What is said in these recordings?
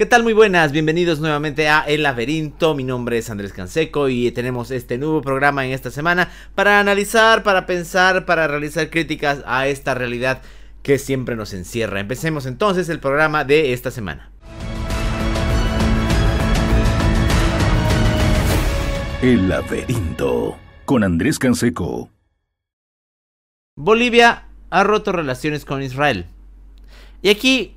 ¿Qué tal? Muy buenas, bienvenidos nuevamente a El Laberinto. Mi nombre es Andrés Canseco y tenemos este nuevo programa en esta semana para analizar, para pensar, para realizar críticas a esta realidad que siempre nos encierra. Empecemos entonces el programa de esta semana. El Laberinto con Andrés Canseco. Bolivia ha roto relaciones con Israel. Y aquí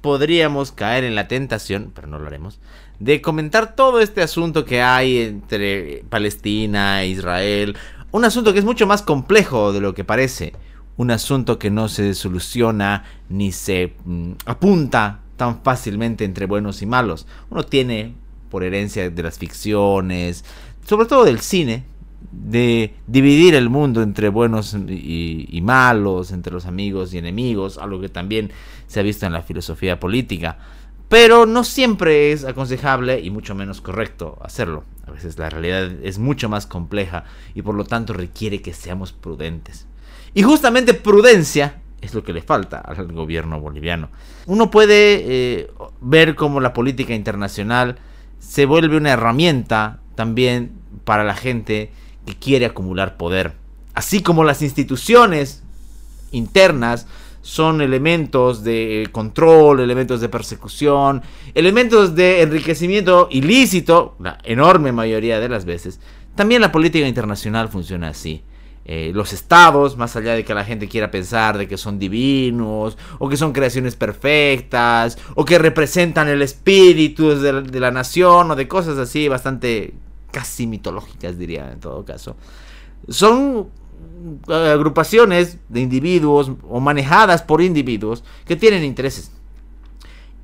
podríamos caer en la tentación, pero no lo haremos, de comentar todo este asunto que hay entre Palestina e Israel. Un asunto que es mucho más complejo de lo que parece. Un asunto que no se soluciona ni se mm, apunta tan fácilmente entre buenos y malos. Uno tiene, por herencia de las ficciones, sobre todo del cine, de dividir el mundo entre buenos y, malos, entre los amigos y enemigos, algo que también se ha visto en la filosofía política. Pero no siempre es aconsejable y mucho menos correcto hacerlo. A veces la realidad es mucho más compleja y por lo tanto requiere que seamos prudentes. Y justamente prudencia es lo que le falta al gobierno boliviano. Uno puede eh, ver cómo la política internacional se vuelve una herramienta también para la gente que quiere acumular poder. Así como las instituciones internas son elementos de control, elementos de persecución, elementos de enriquecimiento ilícito, la enorme mayoría de las veces, también la política internacional funciona así. Eh, los estados, más allá de que la gente quiera pensar de que son divinos, o que son creaciones perfectas, o que representan el espíritu de la nación, o de cosas así bastante casi mitológicas, diría en todo caso. Son eh, agrupaciones de individuos o manejadas por individuos que tienen intereses.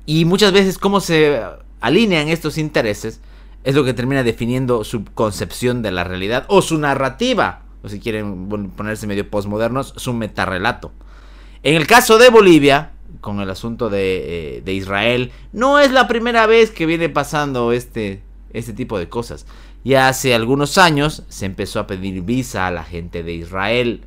Y muchas veces cómo se alinean estos intereses es lo que termina definiendo su concepción de la realidad o su narrativa, o si quieren ponerse medio postmodernos, su metarrelato. En el caso de Bolivia, con el asunto de, eh, de Israel, no es la primera vez que viene pasando este, este tipo de cosas. Ya hace algunos años se empezó a pedir visa a la gente de Israel,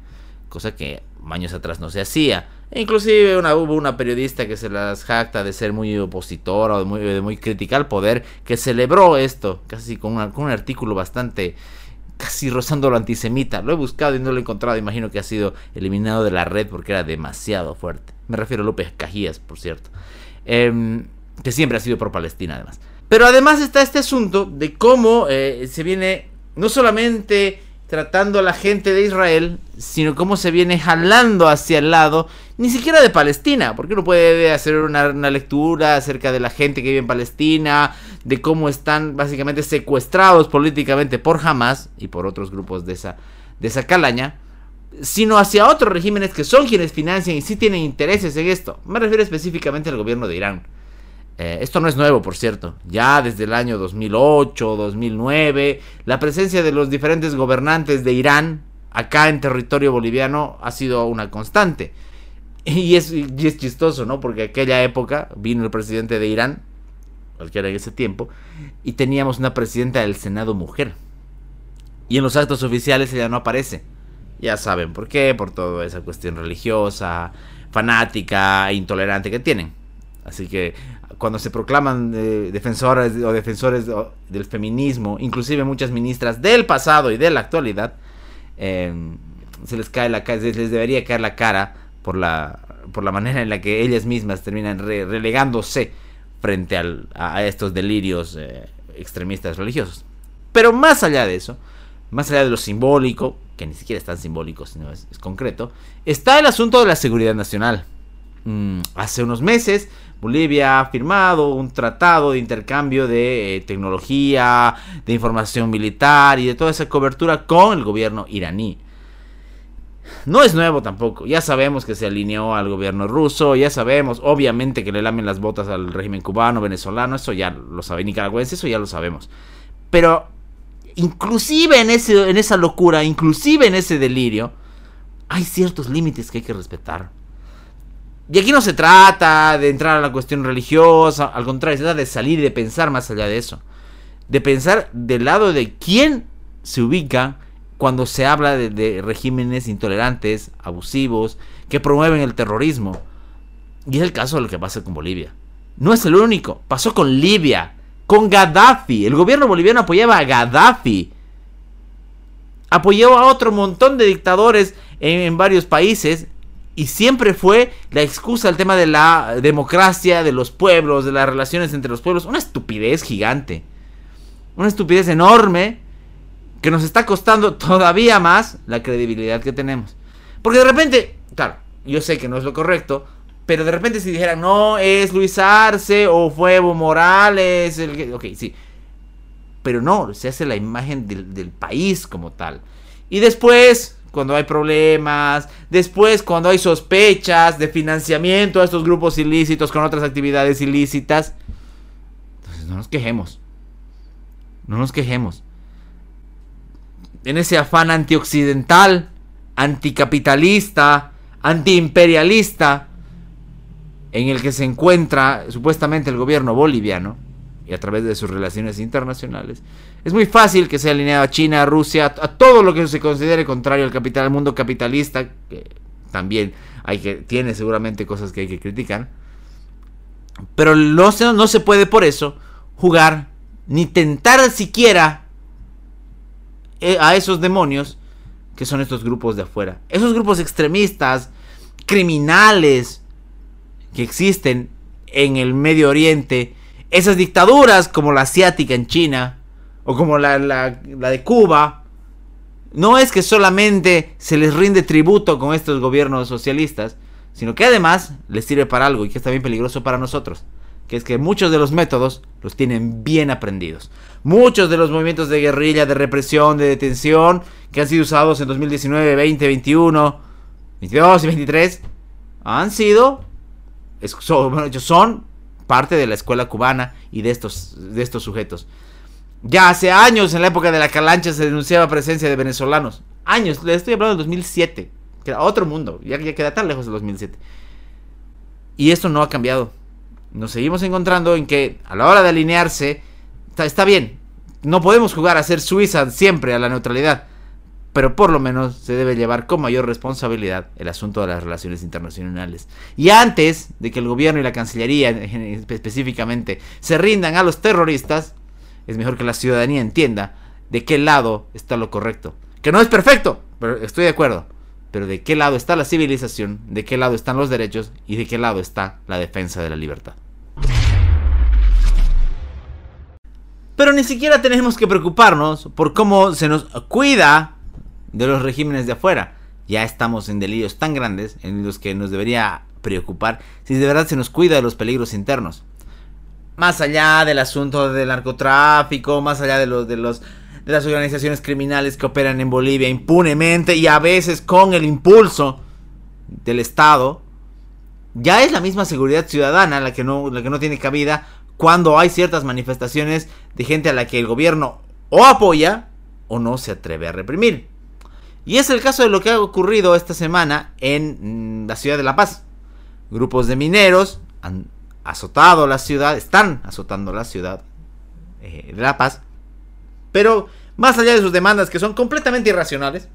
cosa que años atrás no se hacía. E inclusive una, hubo una periodista que se las jacta de ser muy opositora o de muy, crítica al poder, que celebró esto, casi con, con un artículo bastante casi rozando lo antisemita. Lo he buscado y no lo he encontrado. Imagino que ha sido eliminado de la red porque era demasiado fuerte. Me refiero a López Cajías, por cierto. Em, que siempre ha sido pro Palestina, además. Pero además está este asunto de cómo eh, se viene no solamente tratando a la gente de Israel, sino cómo se viene jalando hacia el lado, ni siquiera de Palestina, porque uno puede hacer una, lectura acerca de la gente que vive en Palestina, de cómo están básicamente secuestrados políticamente por Hamas y por otros grupos de esa, de esa calaña, sino hacia otros regímenes que son quienes financian y sí tienen intereses en esto. Me refiero específicamente al gobierno de Irán. Eh, esto no es nuevo, por cierto. Ya desde el año 2008, 2009, la presencia de los diferentes gobernantes de Irán acá en territorio boliviano ha sido una constante. Y es, y es chistoso, ¿no? Porque aquella época vino el presidente de Irán, cualquiera en ese tiempo, y teníamos una presidenta del Senado mujer. Y en los actos oficiales ella no aparece. Ya saben por qué, por toda esa cuestión religiosa, fanática intolerante que tienen. Así que cuando se proclaman eh, defensores o defensores del feminismo, inclusive muchas ministras del pasado y de la actualidad, eh, se les cae la les debería caer la cara por la por la manera en la que ellas mismas terminan relegándose frente a, estos delirios eh, extremistas religiosos. Pero más allá de eso, más allá de lo simbólico, que ni siquiera es tan simbólico, sino es concreto, está el asunto de la seguridad nacional. Mm, hace unos meses Bolivia ha firmado un tratado de intercambio de eh, tecnología, de información militar y de toda esa cobertura con el gobierno iraní. No es nuevo tampoco, ya sabemos que se alineó al gobierno ruso, ya sabemos, obviamente que le lamen las botas al régimen cubano, venezolano, eso ya lo sabe, nicaragüense, eso ya lo sabemos. Pero inclusive en, ese, en esa locura, inclusive en ese delirio, hay ciertos límites que hay que respetar. Y aquí no se trata de entrar a la cuestión religiosa, al contrario, se trata de salir y de pensar más allá de eso. De pensar del lado de quién se ubica cuando se habla de, regímenes intolerantes, abusivos, que promueven el terrorismo. Y es el caso de lo que pasa con Bolivia. No es el único. Pasó con Libia, con Gaddafi. El gobierno boliviano apoyaba a Gaddafi. Apoyó a otro montón de dictadores en, varios países. Y siempre fue la excusa el tema de la democracia, de los pueblos, de las relaciones entre los pueblos. Una estupidez gigante. Una estupidez enorme que nos está costando todavía más la credibilidad que tenemos. Porque de repente, claro, yo sé que no es lo correcto, pero de repente si dijeran, no, es Luis Arce o fue Evo Morales, el que... ok, sí. Pero no, se hace la imagen del país como tal. Y después, cuando hay problemas, después cuando hay sospechas de financiamiento a estos grupos ilícitos con otras actividades ilícitas, entonces no nos quejemos. No nos quejemos. En ese afán antioccidental, anticapitalista, antiimperialista, en el que se encuentra supuestamente el gobierno boliviano y a través de sus relaciones internacionales, es muy fácil que sea alineado a China, a Rusia, a, todo lo que se considere contrario al capital, al mundo capitalista, que también hay que, tiene seguramente cosas que hay que criticar. Pero no se, no se puede por eso jugar ni tentar siquiera eh, a esos demonios que son estos grupos de afuera. Esos grupos extremistas, criminales, que existen en el Medio Oriente, esas dictaduras como la asiática en China o como la, de Cuba, no es que solamente se les rinde tributo con estos gobiernos socialistas, sino que además les sirve para algo y que es también peligroso para nosotros, que es que muchos de los métodos los tienen bien aprendidos. Muchos de los movimientos de guerrilla, de represión, de detención que han sido usados en 2019, 20, 21, 22 y 23 han sido son, son parte de la escuela cubana y de estos, de estos sujetos. Ya hace años, en la época de la calancha, se denunciaba presencia de venezolanos. Años, le estoy hablando del 2007. Que era otro mundo, ya, queda tan lejos del 2007. Y esto no ha cambiado. Nos seguimos encontrando en que a la hora de alinearse, está, está bien. No podemos jugar a ser Suiza siempre a la neutralidad pero por lo menos se debe llevar con mayor responsabilidad el asunto de las relaciones internacionales. Y antes de que el gobierno y la Cancillería específicamente se rindan a los terroristas, es mejor que la ciudadanía entienda de qué lado está lo correcto. Que no es perfecto, pero estoy de acuerdo. Pero de qué lado está la civilización, de qué lado están los derechos y de qué lado está la defensa de la libertad. Pero ni siquiera tenemos que preocuparnos por cómo se nos cuida de los regímenes de afuera. Ya estamos en delirios tan grandes en los que nos debería preocupar si de verdad se nos cuida de los peligros internos. Más allá del asunto del narcotráfico, más allá de los de los de las organizaciones criminales que operan en Bolivia impunemente y a veces con el impulso del Estado, ya es la misma seguridad ciudadana la que no, la que no tiene cabida cuando hay ciertas manifestaciones de gente a la que el gobierno o apoya o no se atreve a reprimir. Y es el caso de lo que ha ocurrido esta semana en mm, la ciudad de La Paz. Grupos de mineros han azotado la ciudad, están azotando la ciudad eh, de La Paz. Pero más allá de sus demandas que son completamente irracionales,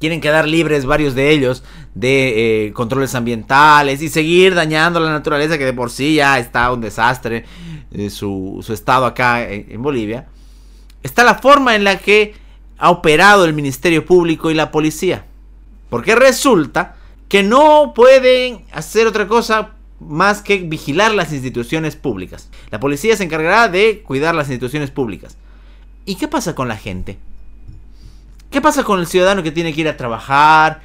quieren quedar libres varios de ellos de eh, controles ambientales y seguir dañando la naturaleza que de por sí ya está un desastre eh, su, su, estado acá en Bolivia. Está la forma en la que ha operado el Ministerio Público y la policía. Porque resulta que no pueden hacer otra cosa más que vigilar las instituciones públicas. La policía se encargará de cuidar las instituciones públicas. ¿Y qué pasa con la gente? ¿Qué pasa con el ciudadano que tiene que ir a trabajar?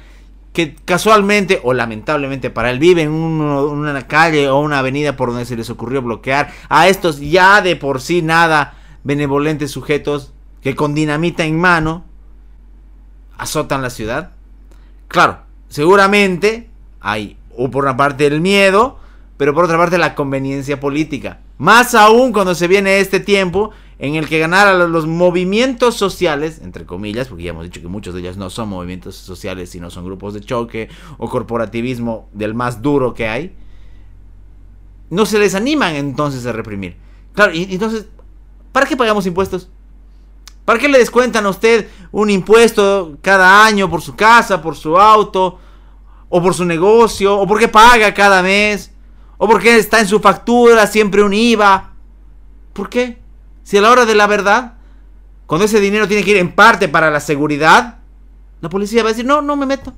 Que casualmente o lamentablemente para él vive en una calle o una avenida por donde se les ocurrió bloquear a estos ya de por sí nada benevolentes sujetos que con dinamita en mano azotan la ciudad. Claro, seguramente hay, o por una parte el miedo, pero por otra parte la conveniencia política. Más aún cuando se viene este tiempo en el que ganar los movimientos sociales, entre comillas, porque ya hemos dicho que muchos de ellos no son movimientos sociales, sino son grupos de choque o corporativismo del más duro que hay, no se les animan entonces a reprimir. Claro, y entonces, ¿para qué pagamos impuestos? ¿Para qué le descuentan a usted un impuesto cada año por su casa, por su auto, o por su negocio, o porque paga cada mes, ¿O porque está en su factura siempre un IVA? ¿Por qué? Si a la hora de la verdad, cuando ese dinero tiene que ir en parte para la seguridad, la policía va a decir, no, no me meto.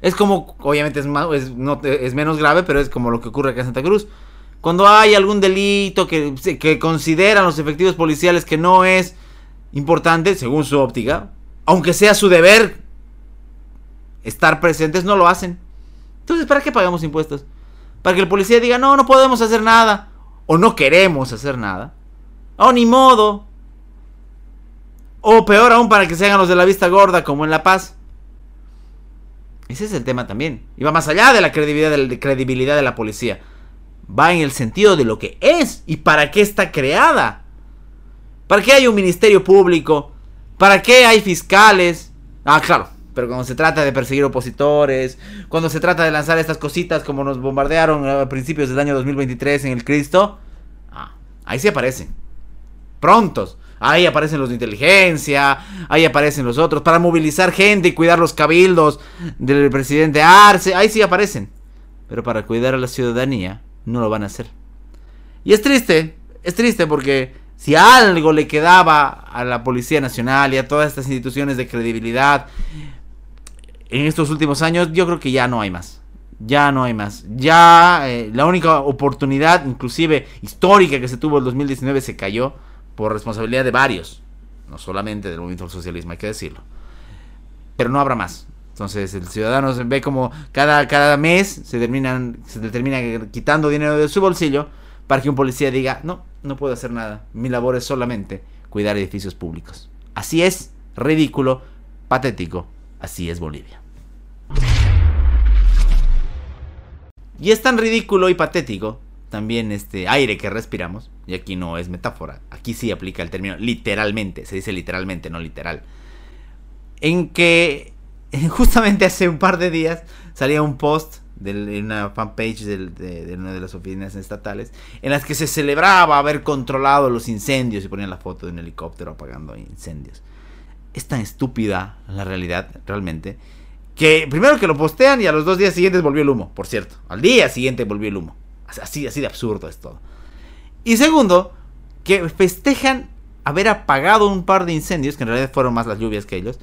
Es como, obviamente es, es, menos grave, pero es como lo que ocurre acá en Santa Cruz. Cuando hay algún delito que, que consideran los efectivos policiales que no es importante, según su óptica, aunque sea su deber estar presentes, no lo hacen. Entonces, ¿para qué pagamos impuestos? Para que el policía diga, no, no podemos hacer nada. O no queremos hacer nada. O ni modo. O peor aún para que se hagan los de la vista gorda como en La Paz. Ese es el tema también. Y va más allá de la credibilidad de la, credibilidad de la policía. Va en el sentido de lo que es y para qué está creada. ¿Para qué hay un ministerio público? ¿Para qué hay fiscales? Ah, claro. Pero cuando se trata de perseguir opositores, cuando se trata de lanzar estas cositas como nos bombardearon a principios del año 2023 en el Cristo, ah, ahí sí aparecen. Prontos. Ahí aparecen los de inteligencia, ahí aparecen los otros, para movilizar gente y cuidar los cabildos del presidente Arce, ahí sí aparecen. Pero para cuidar a la ciudadanía, no lo van a hacer. Y es triste, es triste porque si algo le quedaba a la Policía Nacional y a todas estas instituciones de credibilidad en estos últimos años, yo creo que ya no hay más. Ya no hay más. Ya eh, la única oportunidad, inclusive histórica que se tuvo en 2019, se cayó por responsabilidad de varios. No solamente del movimiento socialismo, hay que decirlo. Pero no habrá más. Entonces el ciudadano ve como cada, cada mes se, terminan, se termina quitando dinero de su bolsillo para que un policía diga, no, no puedo hacer nada. Mi labor es solamente cuidar edificios públicos. Así es, ridículo, patético. Así es Bolivia. Y es tan ridículo y patético también este aire que respiramos, y aquí no es metáfora, aquí sí aplica el término literalmente, se dice literalmente, no literal, en que justamente hace un par de días salía un post de una fanpage de, una de las oficinas estatales en las que se celebraba haber controlado los incendios y ponían la foto de un helicóptero apagando incendios. Es tan estúpida la realidad, realmente, que primero que lo postean y a los dos días siguientes volvió el humo, por cierto. Al día siguiente volvió el humo. Así, así de absurdo es todo. Y segundo, que festejan haber apagado un par de incendios, que en realidad fueron más las lluvias que ellos.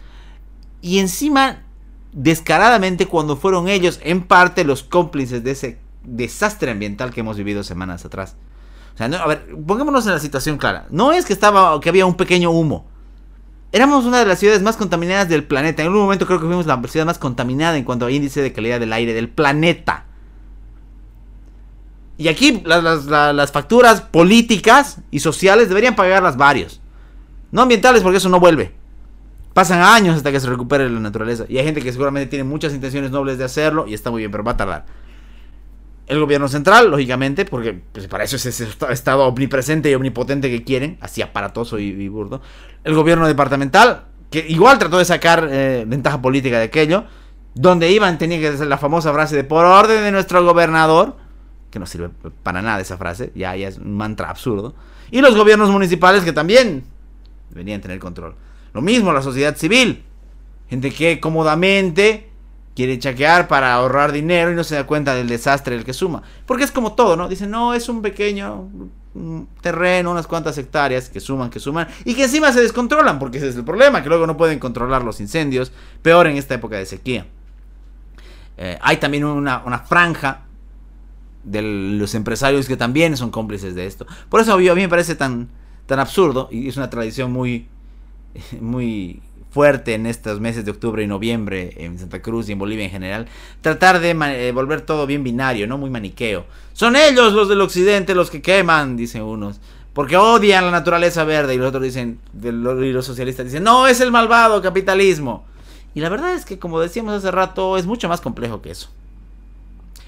Y encima descaradamente cuando fueron ellos en parte los cómplices de ese desastre ambiental que hemos vivido semanas atrás. O sea, a ver, pongámonos en la situación clara. No es que estaba que había un pequeño humo. Éramos una de las ciudades más contaminadas del planeta. En algún momento creo que fuimos la ciudad más contaminada en cuanto a índice de calidad del aire del planeta. Y aquí las, las facturas políticas y sociales deberían pagarlas varios. No ambientales porque eso no vuelve. Pasan años hasta que se recupere la naturaleza. Y hay gente que seguramente tiene muchas intenciones nobles de hacerlo y está muy bien, pero va a tardar. El gobierno central, lógicamente, porque pues, para eso es ese estado omnipresente y omnipotente que quieren, así aparatoso y, burdo. El gobierno departamental, que igual trató de sacar eh, ventaja política de aquello, donde iban tenía que ser la famosa frase de por orden de nuestro gobernador, que no sirve para nada esa frase, ya, ya es un mantra absurdo. Y los gobiernos municipales que también deberían tener control. Lo mismo la sociedad civil. Gente que cómodamente quiere chaquear para ahorrar dinero y no se da cuenta del desastre del que suma. Porque es como todo, ¿no? Dicen, no, es un pequeño terreno, unas cuantas hectáreas que suman, que suman, y que encima se descontrolan, porque ese es el problema, que luego no pueden controlar los incendios, peor en esta época de sequía. Eh, hay también una, una, franja de los empresarios que también son cómplices de esto. Por eso a mí me parece tan, tan absurdo, y es una tradición muy, muy fuerte en estos meses de octubre y noviembre en Santa Cruz y en Bolivia en general, tratar de eh, volver todo bien binario, no muy maniqueo. Son ellos los del occidente los que queman, dicen unos, porque odian la naturaleza verde y los otros dicen, y los socialistas dicen, no, es el malvado capitalismo. Y la verdad es que, como decíamos hace rato, es mucho más complejo que eso.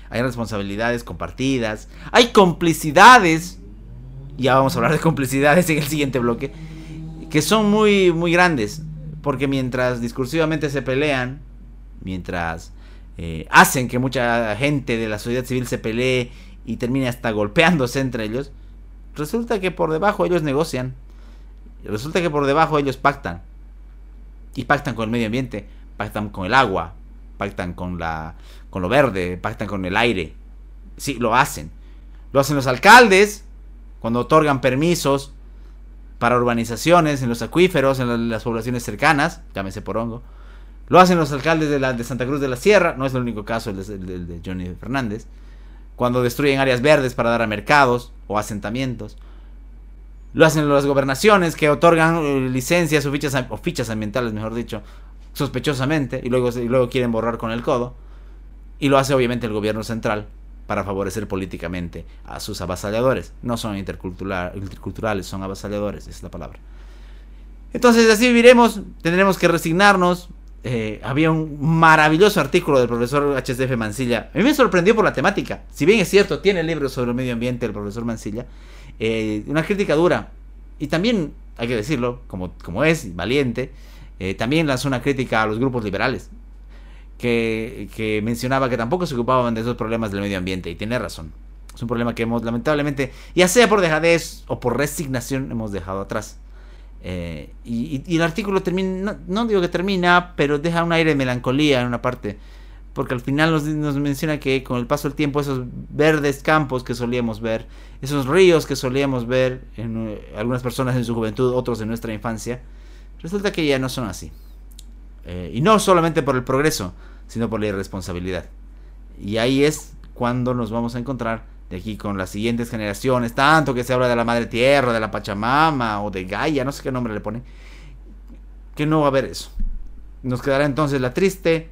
Hay responsabilidades compartidas, hay complicidades, ya vamos a hablar de complicidades en el siguiente bloque, que son muy, muy grandes. Porque mientras discursivamente se pelean, mientras eh, hacen que mucha gente de la sociedad civil se pelee y termine hasta golpeándose entre ellos, resulta que por debajo ellos negocian. Resulta que por debajo ellos pactan. Y pactan con el medio ambiente, pactan con el agua, pactan con, la, con lo verde, pactan con el aire. Sí, lo hacen. Lo hacen los alcaldes cuando otorgan permisos para urbanizaciones en los acuíferos, en las poblaciones cercanas, llámese Porongo. Lo hacen los alcaldes de, la, de Santa Cruz de la Sierra, no es el único caso el de, Johnny Fernández, cuando destruyen áreas verdes para dar a mercados o asentamientos. Lo hacen las gobernaciones que otorgan eh, licencias o fichas, o fichas ambientales, mejor dicho, sospechosamente, y luego, y luego quieren borrar con el codo. Y lo hace obviamente el gobierno central para favorecer políticamente a sus avasalladores. No son interculturales, son avasalladores, es la palabra. Entonces así viviremos, tendremos que resignarnos, eh, había un maravilloso artículo del profesor HCF Mancilla. A mí me sorprendió por la temática. Si bien es cierto, tiene libros sobre el medio ambiente el profesor Mancilla. Eh, una crítica dura. Y también, hay que decirlo, como, es, valiente, eh, también lanzó una crítica a los grupos liberales. Que, que, mencionaba que tampoco se ocupaban de esos problemas del medio ambiente. Y tiene razón. Es un problema que hemos, lamentablemente, ya sea por dejadez o por resignación, hemos dejado atrás. Eh, y, el artículo termina, no, digo que termina, pero deja un aire de melancolía en una parte. Porque al final nos, menciona que con el paso del tiempo esos verdes campos que solíamos ver, esos ríos que solíamos ver en eh, algunas personas en su juventud, otros en nuestra infancia, resulta que ya no son así. Eh, y no solamente por el progreso, sino por la irresponsabilidad. Y ahí es cuando nos vamos a encontrar de aquí con las siguientes generaciones, tanto que se habla de la madre tierra, de la Pachamama o de Gaia, no sé qué nombre le pone, que no va a haber eso. Nos quedará entonces la triste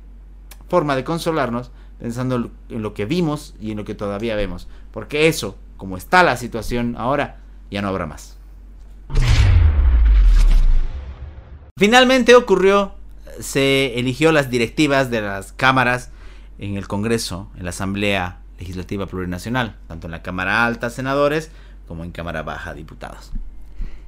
forma de consolarnos pensando en lo que vimos y en lo que todavía vemos, porque eso, como está la situación ahora, ya no habrá más. Finalmente ocurrió, se eligió las directivas de las cámaras en el Congreso, en la Asamblea legislativa plurinacional, tanto en la Cámara Alta, senadores, como en Cámara Baja, diputados.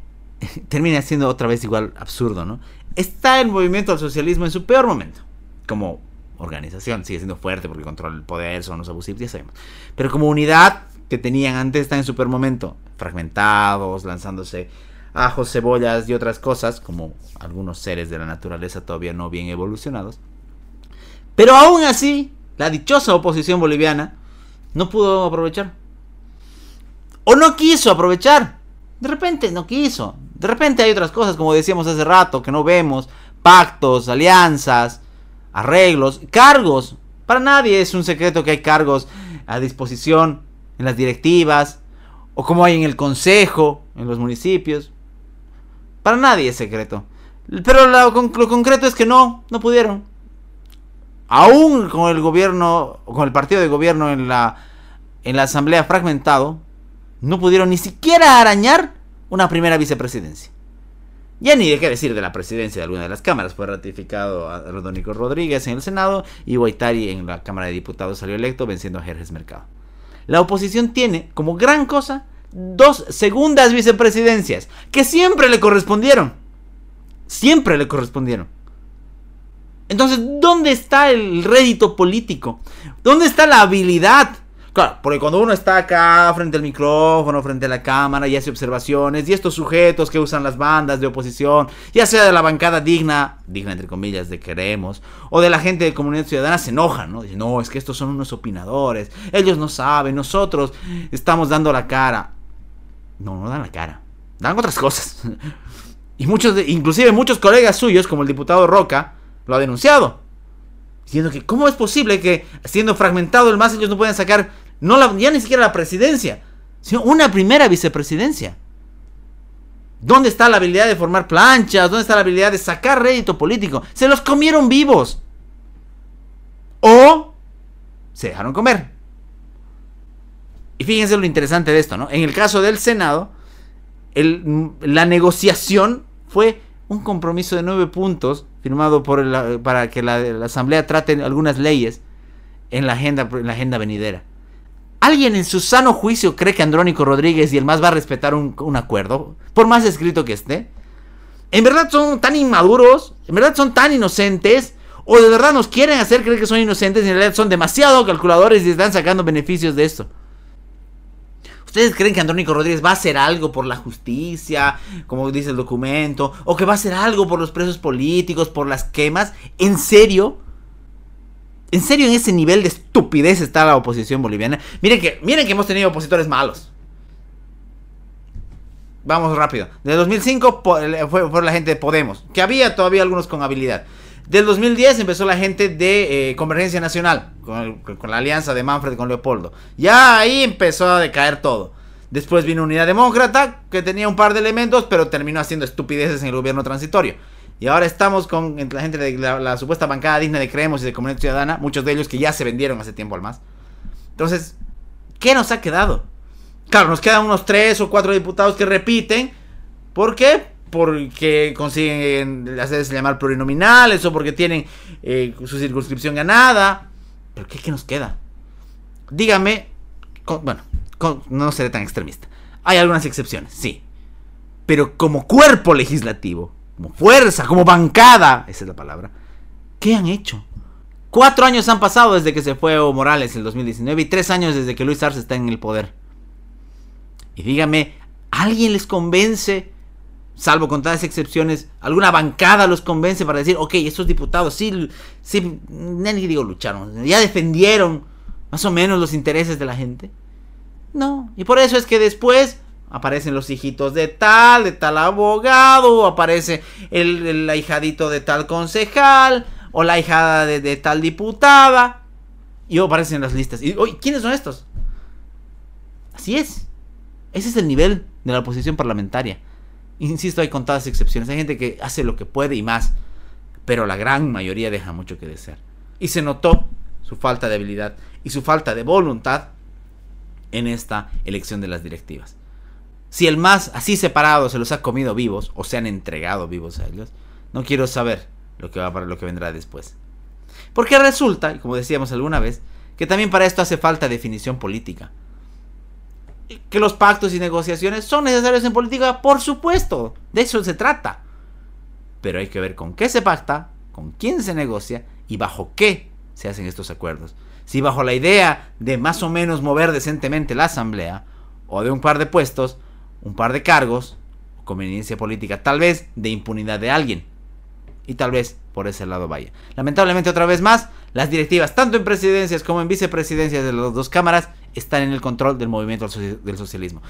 Termina siendo otra vez igual absurdo, ¿no? Está el movimiento al socialismo en su peor momento, como organización, sigue siendo fuerte porque controla el poder, son los abusivos, ya sabemos. Pero como unidad que tenían antes está en su peor momento, fragmentados, lanzándose ajos, cebollas y otras cosas, como algunos seres de la naturaleza todavía no bien evolucionados. Pero aún así, la dichosa oposición boliviana no pudo aprovechar. O no quiso aprovechar. De repente no quiso. De repente hay otras cosas, como decíamos hace rato, que no vemos. Pactos, alianzas, arreglos, cargos. Para nadie es un secreto que hay cargos a disposición en las directivas. O como hay en el consejo, en los municipios. Para nadie es secreto. Pero lo, lo concreto es que no, no pudieron aún con el gobierno, con el partido de gobierno en la, en la asamblea fragmentado, no pudieron ni siquiera arañar una primera vicepresidencia. Ya ni de qué decir de la presidencia de alguna de las cámaras. Fue ratificado a Rodónico Rodríguez en el Senado y Guaitari en la Cámara de Diputados salió electo venciendo a Jerjes Mercado. La oposición tiene como gran cosa dos segundas vicepresidencias que siempre le correspondieron. Siempre le correspondieron. Entonces, ¿dónde está el rédito político? ¿Dónde está la habilidad? Claro, porque cuando uno está acá frente al micrófono, frente a la cámara y hace observaciones, y estos sujetos que usan las bandas de oposición, ya sea de la bancada digna, digna entre comillas, de queremos, o de la gente de comunidad ciudadana, se enojan, ¿no? Dicen, no, es que estos son unos opinadores, ellos no saben, nosotros estamos dando la cara. No, no dan la cara, dan otras cosas. Y muchos, inclusive muchos colegas suyos, como el diputado Roca, lo ha denunciado. Diciendo que cómo es posible que siendo fragmentado el MAS ellos no puedan sacar no ya ni siquiera la presidencia, sino una primera vicepresidencia. ¿Dónde está la habilidad de formar planchas? ¿Dónde está la habilidad de sacar rédito político? Se los comieron vivos. O se dejaron comer. Y fíjense lo interesante de esto, ¿no? En el caso del Senado, la negociación fue un compromiso de nueve puntos firmado por para que la, Asamblea trate algunas leyes en la agenda, en la agenda venidera. ¿Alguien en su sano juicio cree que Andrónico Rodríguez y el más va a respetar un, acuerdo? Por más escrito que esté. ¿En verdad son tan inmaduros? ¿En verdad son tan inocentes? ¿O de verdad nos quieren hacer creer que son inocentes en realidad son demasiado calculadores y están sacando beneficios de esto? ¿Ustedes creen que Andrónico Rodríguez va a hacer algo por la justicia, como dice el documento? ¿O que va a hacer algo por los presos políticos, por las quemas? ¿En serio? ¿En serio en ese nivel de estupidez está la oposición boliviana? Miren que, miren que hemos tenido opositores malos. Vamos rápido. De 2005 fue, la gente de Podemos, que había todavía algunos con habilidad. Del 2010 empezó la gente de eh, Convergencia Nacional, con, la alianza de Manfred con Leopoldo. Ya ahí empezó a decaer todo. Después vino Unidad Demócrata, que tenía un par de elementos, pero terminó haciendo estupideces en el gobierno transitorio. Y ahora estamos con la gente de la, supuesta bancada digna de Creemos y de Comunidad Ciudadana, muchos de ellos que ya se vendieron hace tiempo al más. Entonces, ¿qué nos ha quedado? Claro, nos quedan unos tres o cuatro diputados que repiten. ¿Por qué? Porque consiguen hacerse llamar plurinominales o porque tienen eh, su circunscripción ganada. ¿Pero qué, qué nos queda? Dígame, bueno, no seré tan extremista. Hay algunas excepciones, sí. Pero como cuerpo legislativo, como fuerza, como bancada, esa es la palabra, ¿qué han hecho? Cuatro años han pasado desde que se fue Evo Morales en el 2019 y tres años desde que Luis Arce está en el poder. Y dígame, ¿alguien les convence, salvo con todas excepciones, alguna bancada los convence para decir, ok, estos diputados sí, sí, ni digo lucharon, ya defendieron más o menos los intereses de la gente? No, y por eso es que después aparecen los hijitos de tal, de tal abogado, aparece el, ahijadito de tal concejal, o la hijada de, tal diputada, y aparecen en las listas. Y, ¿quiénes son estos? Así es. Ese es el nivel de la oposición parlamentaria. Insisto, hay contadas excepciones. Hay gente que hace lo que puede y más. Pero la gran mayoría deja mucho que desear. Y se notó su falta de habilidad y su falta de voluntad en esta elección de las directivas. Si el más así separado se los ha comido vivos o se han entregado vivos a ellos, no quiero saber lo que va para lo que vendrá después. Porque resulta, como decíamos alguna vez, que también para esto hace falta definición política. Que los pactos y negociaciones son necesarios en política, por supuesto, de eso se trata. Pero hay que ver con qué se pacta, con quién se negocia y bajo qué se hacen estos acuerdos. Si bajo la idea de más o menos mover decentemente la asamblea, o de un par de puestos, un par de cargos, conveniencia política, tal vez de impunidad de alguien. Y tal vez por ese lado vaya. Lamentablemente otra vez más, las directivas, tanto en presidencias como en vicepresidencias de las dos cámaras, están en el control del movimiento del socialismo.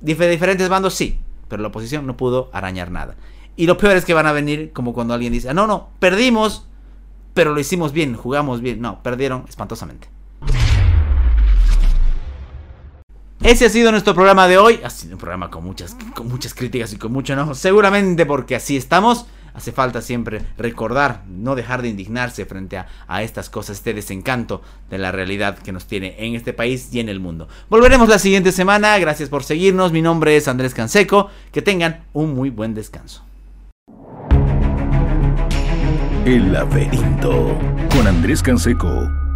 diferentes bandos sí, pero la oposición no pudo arañar nada. Y lo peor es que van a venir como cuando alguien dice, ah, no, no, perdimos, pero lo hicimos bien, jugamos bien. No, perdieron espantosamente. Ese ha sido nuestro programa de hoy. Ha sido un programa con muchas, con muchas críticas y con mucho enojo. Seguramente porque así estamos. Hace falta siempre recordar, no dejar de indignarse frente a, estas cosas, este desencanto de la realidad que nos tiene en este país y en el mundo. Volveremos la siguiente semana. Gracias por seguirnos. Mi nombre es Andrés Canseco. Que tengan un muy buen descanso. El laberinto con Andrés Canseco